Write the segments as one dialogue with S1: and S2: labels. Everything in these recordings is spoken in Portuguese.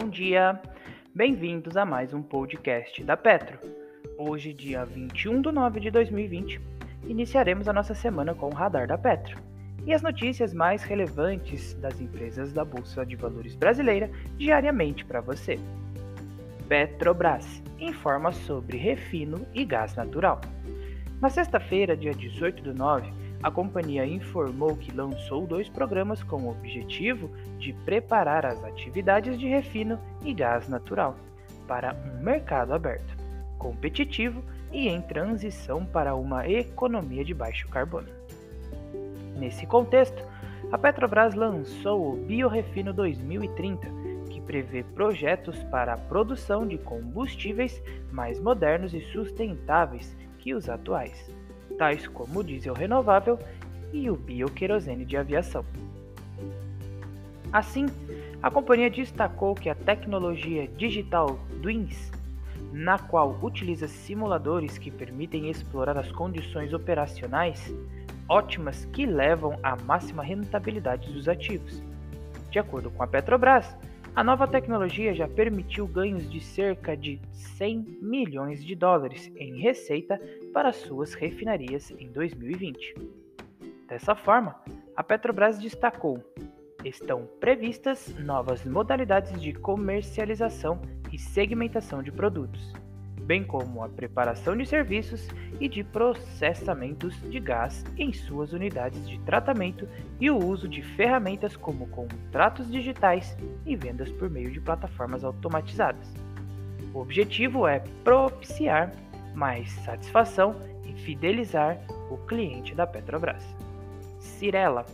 S1: bom dia! Bem-vindos a mais um podcast da Petro. Hoje, dia 21 de nove de 2020, iniciaremos a nossa semana com o Radar da Petro e as notícias mais relevantes das empresas da Bolsa de Valores brasileira diariamente para você. Petrobras informa sobre refino e gás natural. Na sexta-feira, dia 18 do 9, a companhia informou que lançou dois programas com o objetivo de preparar as atividades de refino e gás natural para um mercado aberto, competitivo e em transição para uma economia de baixo carbono. Nesse contexto, a Petrobras lançou o Biorefino 2030, que prevê projetos para a produção de combustíveis mais modernos e sustentáveis que os atuais tais como o diesel renovável e o bioquerosene de aviação. Assim, a companhia destacou que a tecnologia digital Twins, na qual utiliza simuladores que permitem explorar as condições operacionais ótimas que levam à máxima rentabilidade dos ativos. De acordo com a Petrobras, a nova tecnologia já permitiu ganhos de cerca de 100 milhões de dólares em receita para suas refinarias em 2020. Dessa forma, a Petrobras destacou: estão previstas novas modalidades de comercialização e segmentação de produtos bem como a preparação de serviços e de processamentos de gás em suas unidades de tratamento e o uso de ferramentas como contratos digitais e vendas por meio de plataformas automatizadas. O objetivo é propiciar mais satisfação e fidelizar o cliente da Petrobras. Cirela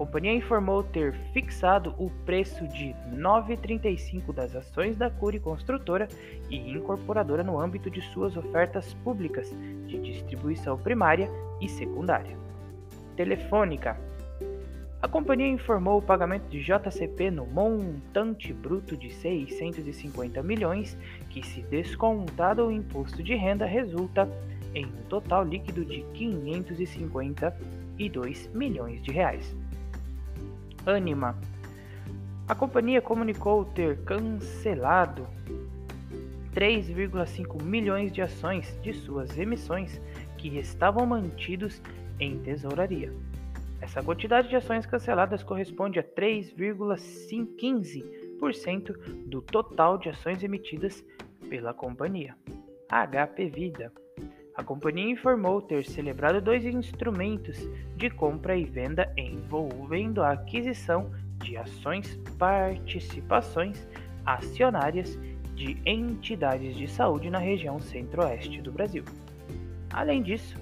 S1: companhia informou ter fixado o preço de R$ 9,35 das ações da Cury Construtora e Incorporadora no âmbito de suas ofertas públicas de distribuição primária e secundária. Telefônica. A companhia informou o pagamento de JCP no montante bruto de 650 milhões, que se descontado o imposto de renda resulta em um total líquido de 552 milhões de reais. Anima. A companhia comunicou ter cancelado 3,5 milhões de ações de suas emissões que estavam mantidos em tesouraria. Essa quantidade de ações canceladas corresponde a 3,15% do total de ações emitidas pela companhia. HP Vida. A companhia informou ter celebrado dois instrumentos de compra e venda envolvendo a aquisição de ações participações acionárias de entidades de saúde na região centro-oeste do Brasil. Além disso,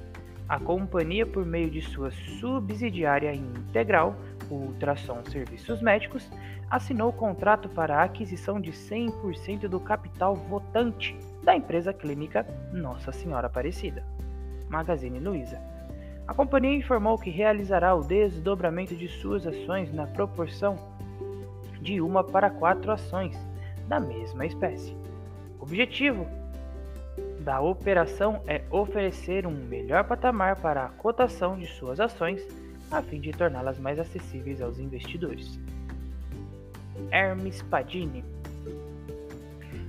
S1: a companhia, por meio de sua subsidiária integral, Ultrassom Serviços Médicos, assinou o contrato para a aquisição de 100% do capital votante da empresa clínica Nossa Senhora Aparecida, Magazine Luiza. A companhia informou que realizará o desdobramento de suas ações na proporção de uma para quatro ações da mesma espécie. O objetivo da operação é oferecer um melhor patamar para a cotação de suas ações a fim de torná-las mais acessíveis aos investidores. Hermes Padini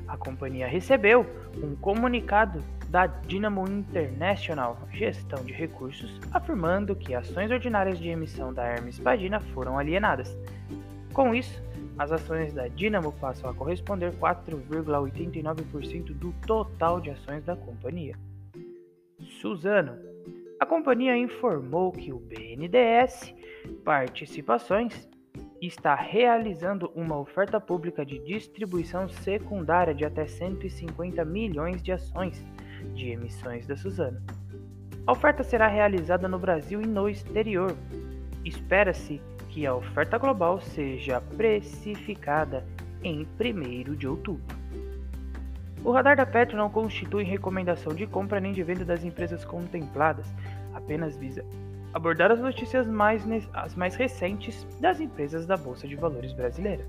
S1: a companhia recebeu um comunicado da Dynamo International Gestão de Recursos afirmando que ações ordinárias de emissão da Hermes Padina foram alienadas. Com isso, as ações da Dynamo passam a corresponder 4,89% do total de ações da companhia. Suzano. A companhia informou que o BNDES Participações está realizando uma oferta pública de distribuição secundária de até 150 milhões de ações de emissões da Suzano. A oferta será realizada no Brasil e no exterior. Espera-se que a oferta global seja precificada em 1 de outubro. O radar da Petro não constitui recomendação de compra nem de venda das empresas contempladas, apenas visa abordar as notícias mais, as mais recentes das empresas da Bolsa de Valores brasileira.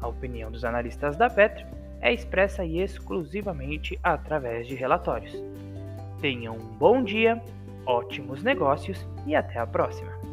S1: A opinião dos analistas da Petro é expressa exclusivamente através de relatórios. Tenham um bom dia, ótimos negócios e até a próxima!